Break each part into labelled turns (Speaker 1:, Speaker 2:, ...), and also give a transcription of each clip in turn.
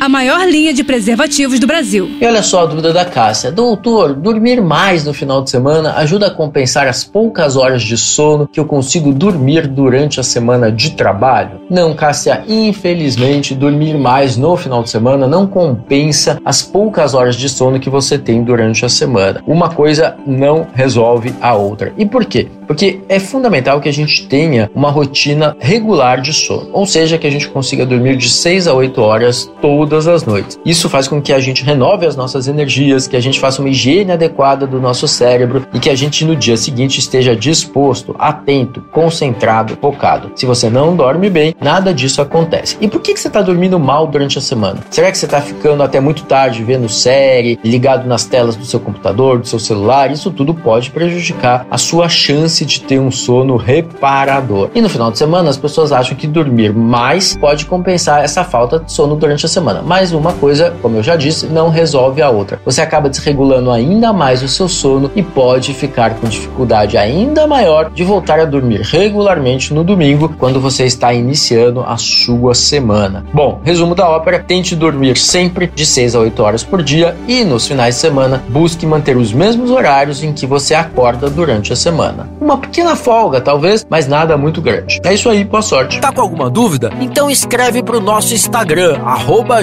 Speaker 1: a maior linha de preservativos do Brasil.
Speaker 2: E olha só a dúvida da Cássia. Doutor, dormir mais no final de semana ajuda a compensar as poucas horas de sono que eu consigo dormir durante a semana de trabalho? Não, Cássia, infelizmente, dormir mais no final de semana não compensa as poucas horas de sono que você tem durante a semana. Uma coisa não resolve a outra. E por quê? Porque é fundamental que a gente tenha uma rotina regular de sono, ou seja, que a gente consiga dormir de 6 a 8 horas todas as noites. Isso faz com que a gente renove as nossas energias, que a gente faça uma higiene adequada do nosso cérebro e que a gente no dia seguinte esteja disposto, atento, concentrado, focado. Se você não dorme bem, nada disso acontece. E por que, que você está dormindo mal durante a semana? Será que você está ficando até muito tarde vendo série, ligado nas telas do seu computador, do seu celular? Isso tudo pode prejudicar a sua chance chance de ter um sono reparador. E no final de semana, as pessoas acham que dormir mais pode compensar essa falta de sono durante a semana. Mas uma coisa, como eu já disse, não resolve a outra. Você acaba desregulando ainda mais o seu sono e pode ficar com dificuldade ainda maior de voltar a dormir regularmente no domingo, quando você está iniciando a sua semana. Bom, resumo da ópera: tente dormir sempre de 6 a 8 horas por dia e nos finais de semana busque manter os mesmos horários em que você acorda durante a semana uma pequena folga, talvez, mas nada muito grande. É isso aí, boa sorte.
Speaker 3: Tá com alguma dúvida? Então escreve pro nosso Instagram, arroba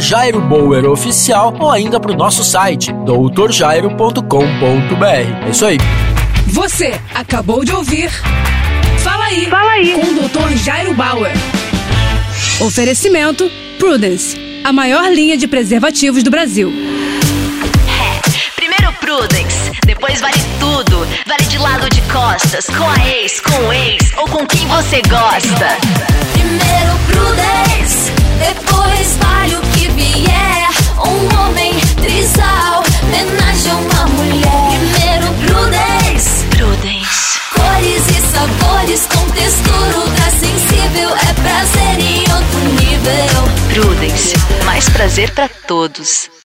Speaker 3: Oficial, ou ainda pro nosso site, doutorjairo.com.br. É isso aí.
Speaker 1: Você acabou de ouvir Fala aí,
Speaker 4: Fala aí.
Speaker 1: com o Dr. Jairo Bauer. Oferecimento Prudence, a maior linha de preservativos do Brasil.
Speaker 5: Prudence, depois vale tudo. Vale de lado de costas, com a ex, com o ex ou com quem você gosta.
Speaker 6: Primeiro Prudence, depois vale o que vier. Um homem trisal, homenagem a uma mulher. Primeiro Prudence,
Speaker 5: Prudence.
Speaker 6: cores e sabores com textura ultra sensível. É prazer em outro nível.
Speaker 5: Prudence. Mais prazer pra todos.